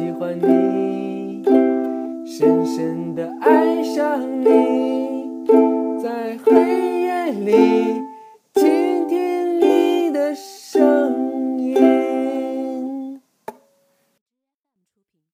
喜欢你，深深的爱上你，在黑夜里。